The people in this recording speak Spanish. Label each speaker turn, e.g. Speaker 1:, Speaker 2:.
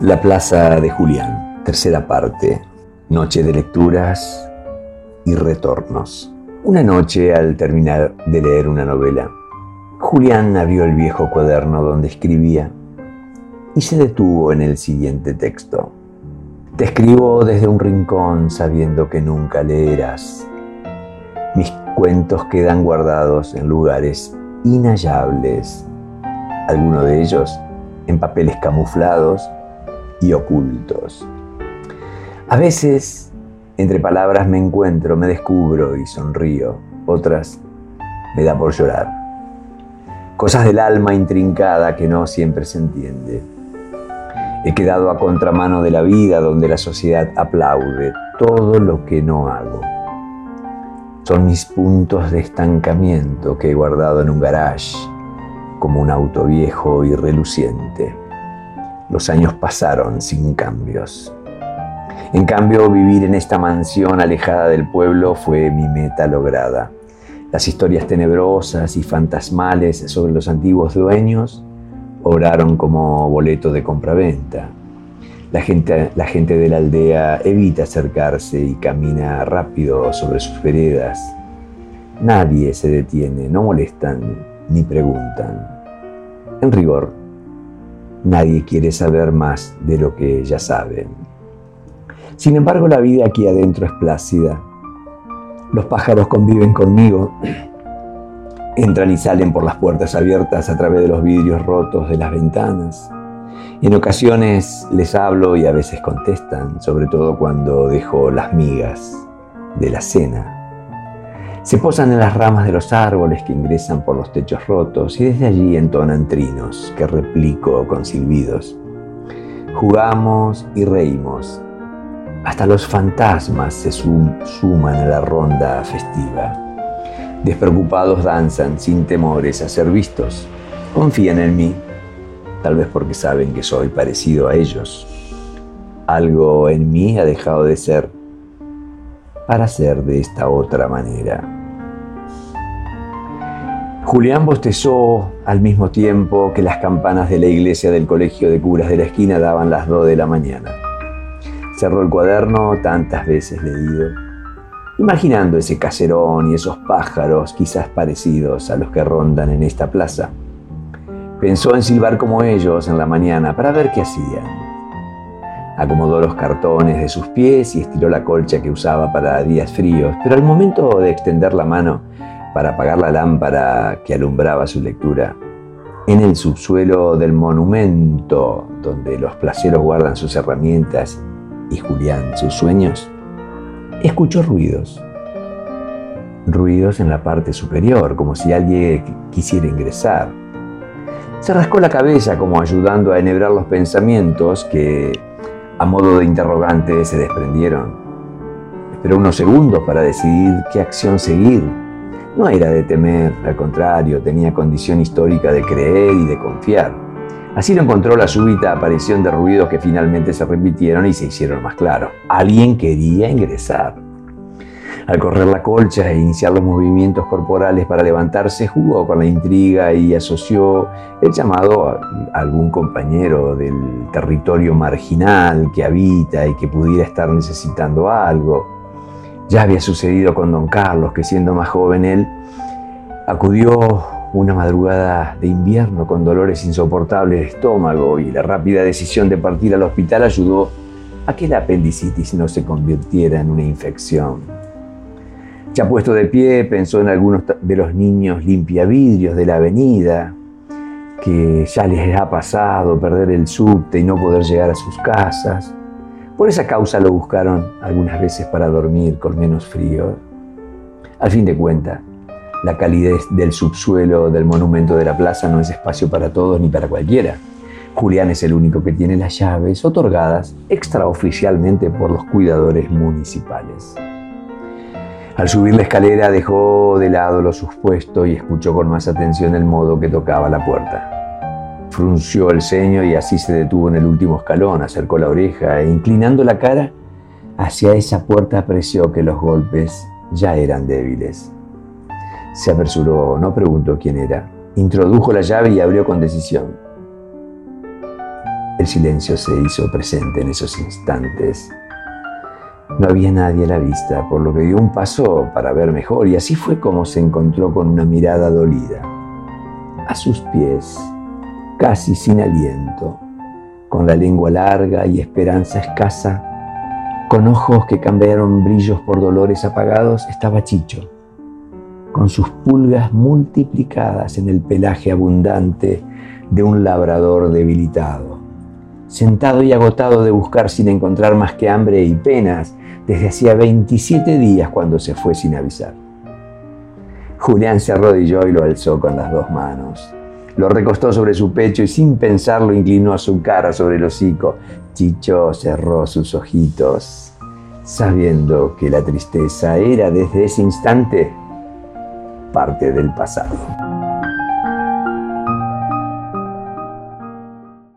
Speaker 1: La Plaza de Julián, tercera parte, noche de lecturas y retornos. Una noche, al terminar de leer una novela, Julián abrió el viejo cuaderno donde escribía y se detuvo en el siguiente texto. Te escribo desde un rincón sabiendo que nunca leerás. Mis cuentos quedan guardados en lugares inhallables, algunos de ellos en papeles camuflados y ocultos. A veces, entre palabras me encuentro, me descubro y sonrío. Otras me da por llorar. Cosas del alma intrincada que no siempre se entiende. He quedado a contramano de la vida donde la sociedad aplaude todo lo que no hago. Son mis puntos de estancamiento que he guardado en un garage como un auto viejo y reluciente. Los años pasaron sin cambios. En cambio, vivir en esta mansión alejada del pueblo fue mi meta lograda. Las historias tenebrosas y fantasmales sobre los antiguos dueños obraron como boleto de compraventa. La gente, la gente de la aldea evita acercarse y camina rápido sobre sus veredas. Nadie se detiene, no molestan ni preguntan. En rigor, Nadie quiere saber más de lo que ya saben. Sin embargo, la vida aquí adentro es plácida. Los pájaros conviven conmigo. Entran y salen por las puertas abiertas a través de los vidrios rotos de las ventanas. En ocasiones les hablo y a veces contestan, sobre todo cuando dejo las migas de la cena se posan en las ramas de los árboles que ingresan por los techos rotos y desde allí entonan trinos que replico con silbidos. Jugamos y reímos. Hasta los fantasmas se suman a la ronda festiva. Despreocupados danzan sin temores a ser vistos. Confían en mí, tal vez porque saben que soy parecido a ellos. Algo en mí ha dejado de ser para ser de esta otra manera. Julián bostezó al mismo tiempo que las campanas de la iglesia del colegio de curas de la esquina daban las dos de la mañana. Cerró el cuaderno tantas veces leído, imaginando ese caserón y esos pájaros quizás parecidos a los que rondan en esta plaza. Pensó en silbar como ellos en la mañana para ver qué hacían. Acomodó los cartones de sus pies y estiró la colcha que usaba para días fríos, pero al momento de extender la mano, para apagar la lámpara que alumbraba su lectura. En el subsuelo del monumento, donde los placeros guardan sus herramientas y Julián sus sueños, escuchó ruidos. Ruidos en la parte superior, como si alguien quisiera ingresar. Se rascó la cabeza como ayudando a enhebrar los pensamientos que, a modo de interrogante, se desprendieron. Esperó unos segundos para decidir qué acción seguir no era de temer, al contrario, tenía condición histórica de creer y de confiar. Así lo encontró la súbita aparición de ruidos que finalmente se repitieron y se hicieron más claros. Alguien quería ingresar. Al correr la colcha e iniciar los movimientos corporales para levantarse, jugó con la intriga y asoció el llamado a algún compañero del territorio marginal que habita y que pudiera estar necesitando algo. Ya había sucedido con don Carlos, que siendo más joven él, acudió una madrugada de invierno con dolores insoportables de estómago y la rápida decisión de partir al hospital ayudó a que la apendicitis no se convirtiera en una infección. Ya puesto de pie, pensó en algunos de los niños limpiavidrios de la avenida, que ya les ha pasado perder el subte y no poder llegar a sus casas. Por esa causa lo buscaron algunas veces para dormir con menos frío. Al fin de cuentas, la calidez del subsuelo del monumento de la plaza no es espacio para todos ni para cualquiera. Julián es el único que tiene las llaves otorgadas extraoficialmente por los cuidadores municipales. Al subir la escalera dejó de lado lo suspuesto y escuchó con más atención el modo que tocaba la puerta. Frunció el ceño y así se detuvo en el último escalón, acercó la oreja e inclinando la cara hacia esa puerta apreció que los golpes ya eran débiles. Se apresuró, no preguntó quién era. Introdujo la llave y abrió con decisión. El silencio se hizo presente en esos instantes. No había nadie a la vista, por lo que dio un paso para ver mejor y así fue como se encontró con una mirada dolida. A sus pies, casi sin aliento, con la lengua larga y esperanza escasa, con ojos que cambiaron brillos por dolores apagados, estaba Chicho, con sus pulgas multiplicadas en el pelaje abundante de un labrador debilitado sentado y agotado de buscar sin encontrar más que hambre y penas desde hacía 27 días cuando se fue sin avisar. Julián se arrodilló y lo alzó con las dos manos. Lo recostó sobre su pecho y sin pensarlo inclinó a su cara sobre el hocico. Chicho cerró sus ojitos, sabiendo que la tristeza era desde ese instante parte del pasado.